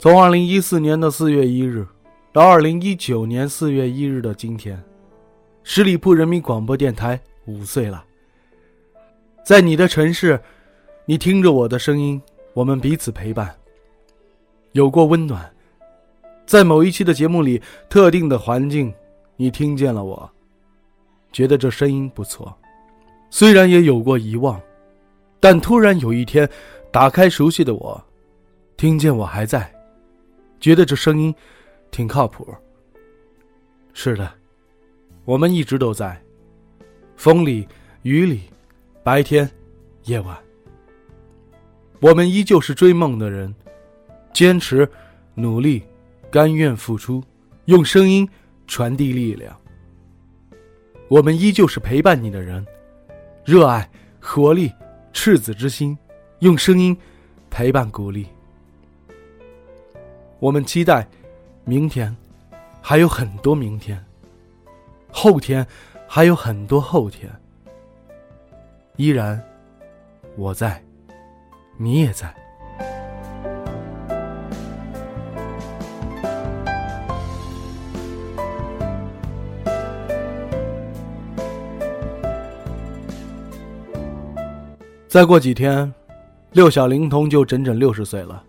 从二零一四年的四月一日到二零一九年四月一日的今天，十里铺人民广播电台五岁了。在你的城市，你听着我的声音，我们彼此陪伴，有过温暖。在某一期的节目里，特定的环境，你听见了我，觉得这声音不错。虽然也有过遗忘，但突然有一天，打开熟悉的我，听见我还在。觉得这声音挺靠谱。是的，我们一直都在，风里雨里，白天夜晚，我们依旧是追梦的人，坚持努力，甘愿付出，用声音传递力量。我们依旧是陪伴你的人，热爱活力赤子之心，用声音陪伴鼓励。我们期待，明天，还有很多明天。后天，还有很多后天。依然，我在，你也在。再过几天，六小龄童就整整六十岁了。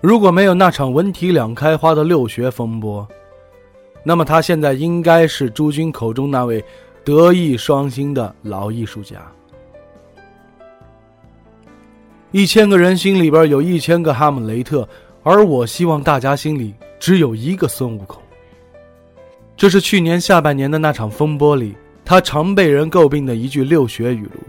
如果没有那场文体两开花的六学风波，那么他现在应该是诸君口中那位德艺双馨的老艺术家。一千个人心里边有一千个哈姆雷特，而我希望大家心里只有一个孙悟空。这是去年下半年的那场风波里，他常被人诟病的一句六学语录。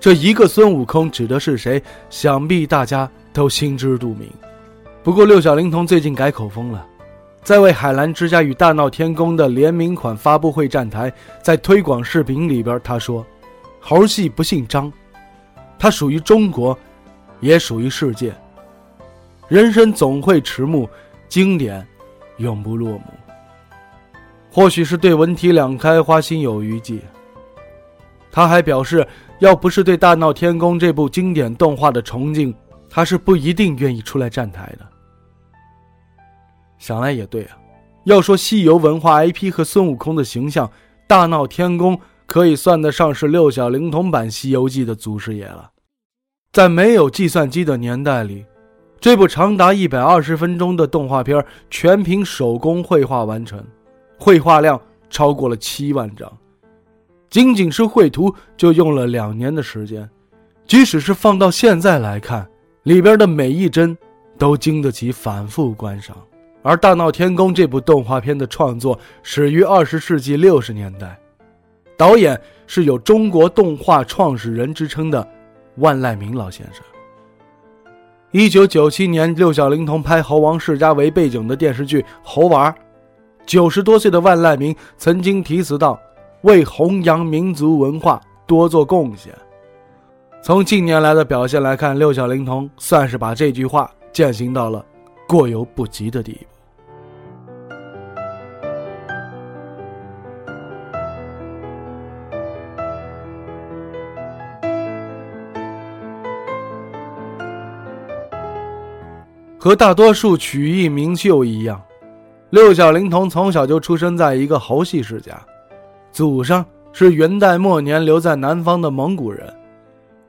这一个孙悟空指的是谁？想必大家。都心知肚明，不过六小龄童最近改口风了，在为海澜之家与大闹天宫的联名款发布会站台，在推广视频里边，他说：“猴戏不姓张，它属于中国，也属于世界。人生总会迟暮，经典永不落幕。”或许是对文体两开花心有余悸，他还表示，要不是对大闹天宫这部经典动画的崇敬。他是不一定愿意出来站台的。想来也对啊，要说西游文化 IP 和孙悟空的形象，大闹天宫可以算得上是六小龄童版《西游记》的祖师爷了。在没有计算机的年代里，这部长达一百二十分钟的动画片全凭手工绘画完成，绘画量超过了七万张，仅仅是绘图就用了两年的时间。即使是放到现在来看，里边的每一帧，都经得起反复观赏。而《大闹天宫》这部动画片的创作始于二十世纪六十年代，导演是有“中国动画创始人”之称的万籁鸣老先生。一九九七年，六小龄童拍猴王世家为背景的电视剧《猴娃》，九十多岁的万籁鸣曾经题词道：“为弘扬民族文化多做贡献。”从近年来的表现来看，六小龄童算是把这句话践行到了过犹不及的地步。和大多数曲艺名秀一样，六小龄童从小就出生在一个猴戏世家，祖上是元代末年留在南方的蒙古人。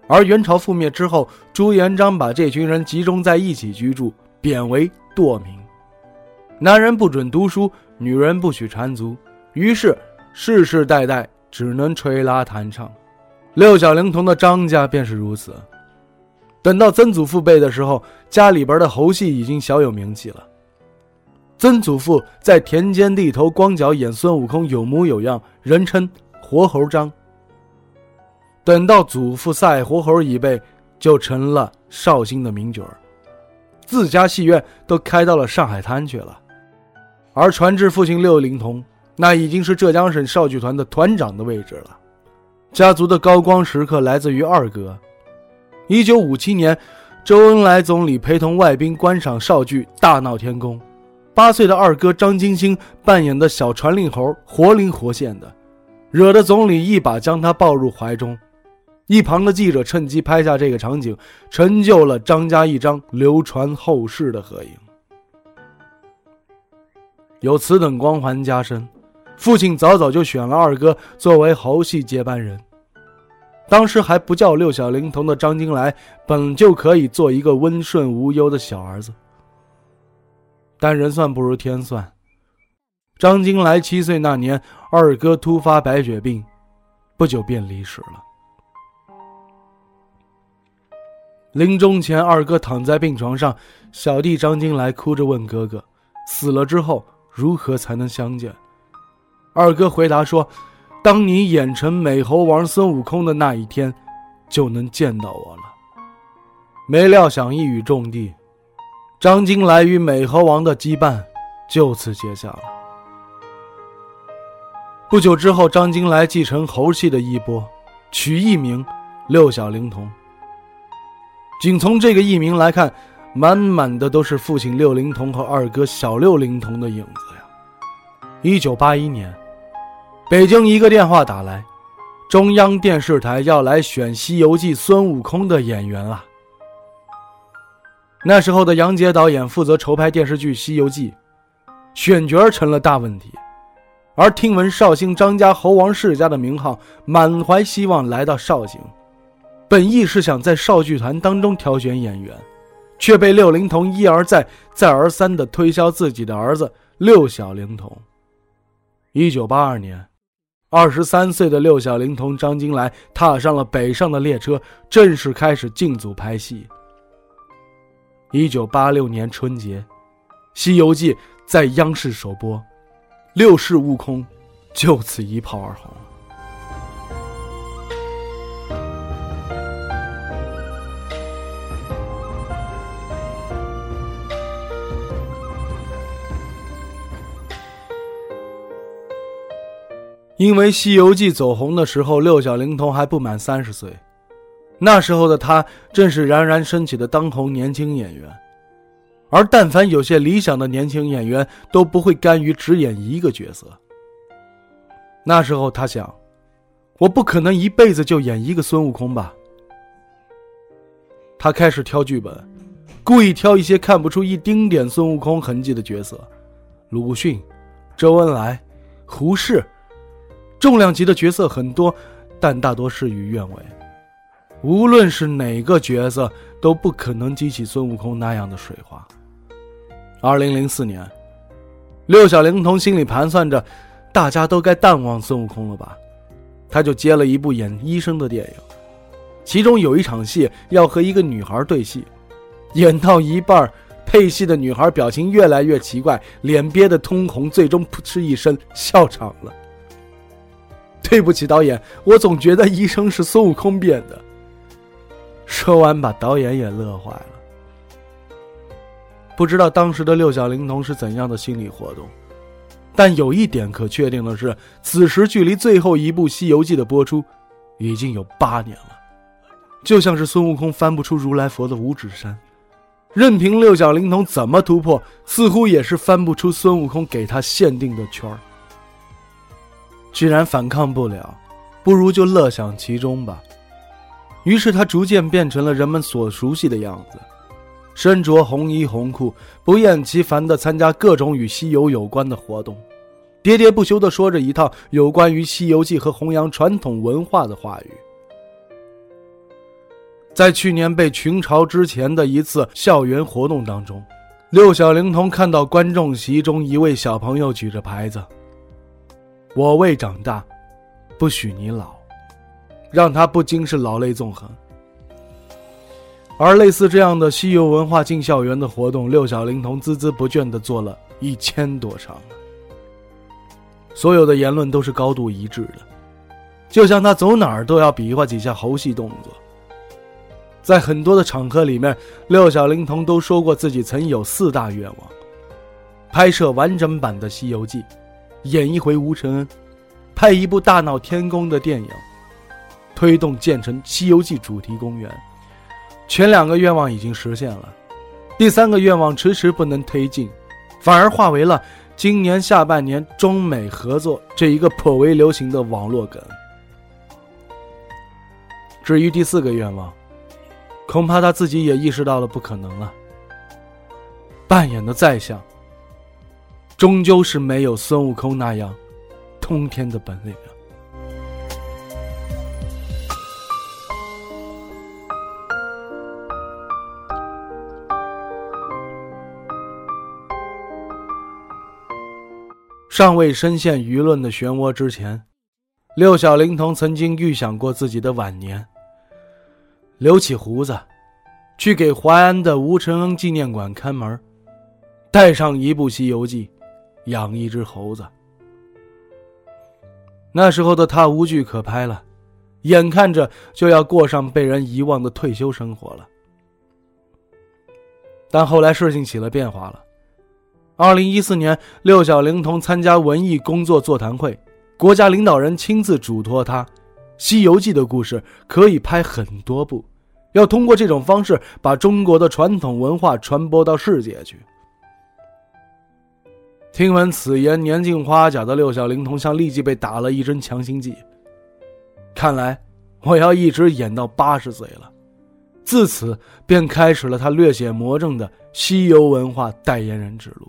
而元朝覆灭之后，朱元璋把这群人集中在一起居住，贬为堕民。男人不准读书，女人不许缠足，于是世世代代只能吹拉弹唱。六小龄童的张家便是如此。等到曾祖父辈的时候，家里边的猴戏已经小有名气了。曾祖父在田间地头光脚演孙悟空，有模有样，人称活猴张。等到祖父赛活猴已辈，就成了绍兴的名角儿，自家戏院都开到了上海滩去了。而传至父亲六龄童，那已经是浙江省绍剧团的团长的位置了。家族的高光时刻来自于二哥。一九五七年，周恩来总理陪同外宾观赏绍剧《大闹天宫》，八岁的二哥张金星扮演的小传令猴，活灵活现的，惹得总理一把将他抱入怀中。一旁的记者趁机拍下这个场景，成就了张家一张流传后世的合影。有此等光环加身，父亲早早就选了二哥作为猴戏接班人。当时还不叫六小龄童的张金来，本就可以做一个温顺无忧的小儿子。但人算不如天算，张金来七岁那年，二哥突发白血病，不久便离世了。临终前，二哥躺在病床上，小弟张金来哭着问哥哥：“死了之后如何才能相见？”二哥回答说：“当你演成美猴王孙悟空的那一天，就能见到我了。”没料想一语中的，张金来与美猴王的羁绊就此结下了。不久之后，张金来继承猴戏的衣钵，取艺名六小龄童。仅从这个艺名来看，满满的都是父亲六龄童和二哥小六龄童的影子呀。一九八一年，北京一个电话打来，中央电视台要来选《西游记》孙悟空的演员啊。那时候的杨洁导演负责筹拍电视剧《西游记》，选角成了大问题。而听闻绍兴张家猴王世家的名号，满怀希望来到绍兴。本意是想在少剧团当中挑选演员，却被六龄童一而再、再而三地推销自己的儿子六小龄童。一九八二年，二十三岁的六小龄童张金来踏上了北上的列车，正式开始进组拍戏。一九八六年春节，《西游记》在央视首播，六世悟空就此一炮而红。因为《西游记》走红的时候，六小龄童还不满三十岁，那时候的他正是冉冉升起的当红年轻演员。而但凡有些理想的年轻演员，都不会甘于只演一个角色。那时候他想，我不可能一辈子就演一个孙悟空吧。他开始挑剧本，故意挑一些看不出一丁点孙悟空痕迹的角色，鲁迅、周恩来、胡适。重量级的角色很多，但大多事与愿违。无论是哪个角色，都不可能激起孙悟空那样的水花。二零零四年，六小龄童心里盘算着，大家都该淡忘孙悟空了吧？他就接了一部演医生的电影，其中有一场戏要和一个女孩对戏，演到一半，配戏的女孩表情越来越奇怪，脸憋得通红，最终噗嗤一声笑场了。对不起，导演，我总觉得医生是孙悟空变的。说完，把导演也乐坏了。不知道当时的六小龄童是怎样的心理活动，但有一点可确定的是，此时距离最后一部《西游记》的播出已经有八年了。就像是孙悟空翻不出如来佛的五指山，任凭六小龄童怎么突破，似乎也是翻不出孙悟空给他限定的圈儿。既然反抗不了，不如就乐享其中吧。于是他逐渐变成了人们所熟悉的样子，身着红衣红裤，不厌其烦地参加各种与西游有关的活动，喋喋不休地说着一套有关于《西游记》和弘扬传统文化的话语。在去年被群嘲之前的一次校园活动当中，六小龄童看到观众席中一位小朋友举着牌子。我未长大，不许你老，让他不禁是老泪纵横。而类似这样的西游文化进校园的活动，六小龄童孜孜不倦地做了一千多场。所有的言论都是高度一致的，就像他走哪儿都要比划几下猴戏动作。在很多的场合里面，六小龄童都说过自己曾有四大愿望：拍摄完整版的《西游记》，演一回吴承恩，拍一部大闹天宫的电影，推动建成《西游记》主题公园。前两个愿望已经实现了，第三个愿望迟迟不能推进，反而化为了今年下半年中美合作这一个颇为流行的网络梗。至于第四个愿望，恐怕他自己也意识到了不可能了。扮演的再像，终究是没有孙悟空那样通天的本领啊！尚未深陷舆论的漩涡之前，六小龄童曾经预想过自己的晚年。留起胡子，去给淮安的吴承恩纪念馆看门，带上一部《西游记》，养一只猴子。那时候的他无剧可拍了，眼看着就要过上被人遗忘的退休生活了。但后来事情起了变化了。二零一四年，六小龄童参加文艺工作座谈会，国家领导人亲自嘱托他，《西游记》的故事可以拍很多部。要通过这种方式把中国的传统文化传播到世界去。听闻此言，年近花甲的六小龄童像立即被打了一针强心剂。看来我要一直演到八十岁了。自此便开始了他略显魔怔的西游文化代言人之路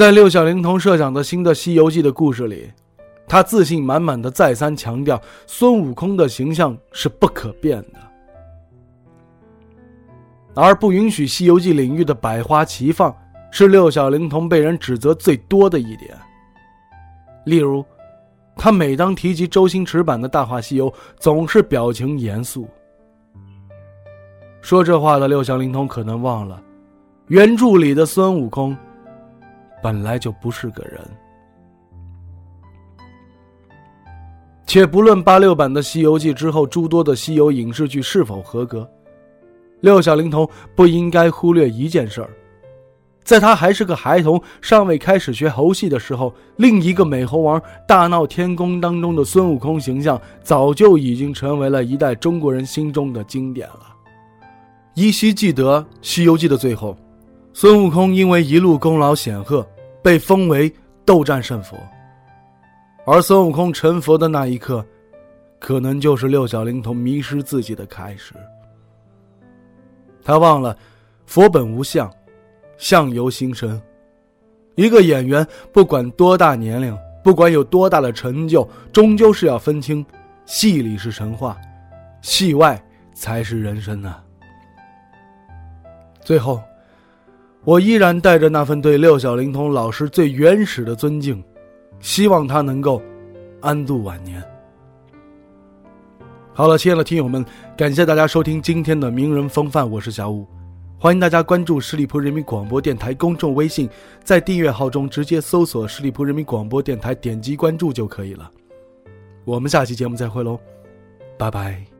在六小龄童设想的新的《西游记》的故事里。他自信满满的再三强调，孙悟空的形象是不可变的，而不允许《西游记》领域的百花齐放，是六小龄童被人指责最多的一点。例如，他每当提及周星驰版的《大话西游》，总是表情严肃。说这话的六小龄童可能忘了，原著里的孙悟空本来就不是个人。且不论八六版的《西游记》之后诸多的西游影视剧是否合格，六小龄童不应该忽略一件事儿：在他还是个孩童、尚未开始学猴戏的时候，另一个美猴王大闹天宫当中的孙悟空形象，早就已经成为了一代中国人心中的经典了。依稀记得《西游记》的最后，孙悟空因为一路功劳显赫，被封为斗战胜佛。而孙悟空成佛的那一刻，可能就是六小龄童迷失自己的开始。他忘了，佛本无相，相由心生。一个演员不管多大年龄，不管有多大的成就，终究是要分清，戏里是神话，戏外才是人生啊。最后，我依然带着那份对六小龄童老师最原始的尊敬。希望他能够安度晚年。好了，亲爱的听友们，感谢大家收听今天的名人风范，我是小五，欢迎大家关注十里铺人民广播电台公众微信，在订阅号中直接搜索“十里铺人民广播电台”，点击关注就可以了。我们下期节目再会喽，拜拜。